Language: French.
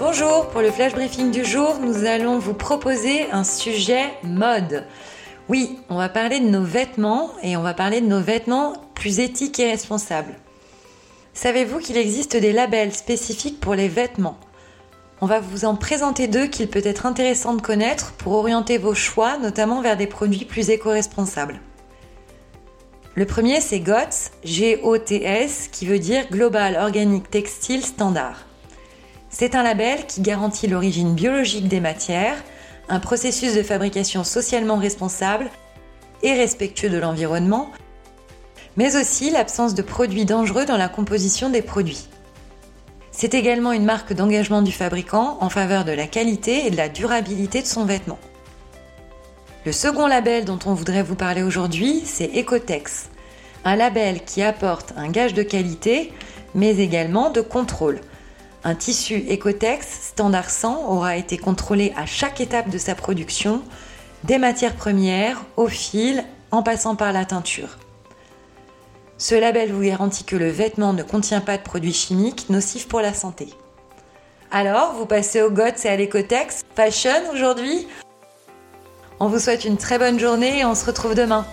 Bonjour, pour le flash briefing du jour, nous allons vous proposer un sujet mode. Oui, on va parler de nos vêtements et on va parler de nos vêtements plus éthiques et responsables. Savez-vous qu'il existe des labels spécifiques pour les vêtements? On va vous en présenter deux qu'il peut être intéressant de connaître pour orienter vos choix, notamment vers des produits plus éco-responsables. Le premier, c'est GOTS, G-O-T-S, qui veut dire Global Organic Textile Standard. C'est un label qui garantit l'origine biologique des matières, un processus de fabrication socialement responsable et respectueux de l'environnement, mais aussi l'absence de produits dangereux dans la composition des produits. C'est également une marque d'engagement du fabricant en faveur de la qualité et de la durabilité de son vêtement. Le second label dont on voudrait vous parler aujourd'hui, c'est Ecotex, un label qui apporte un gage de qualité, mais également de contrôle. Un tissu Ecotex standard 100 aura été contrôlé à chaque étape de sa production, des matières premières au fil en passant par la teinture. Ce label vous garantit que le vêtement ne contient pas de produits chimiques nocifs pour la santé. Alors, vous passez au GOTS et à l'Ecotex Fashion aujourd'hui On vous souhaite une très bonne journée et on se retrouve demain.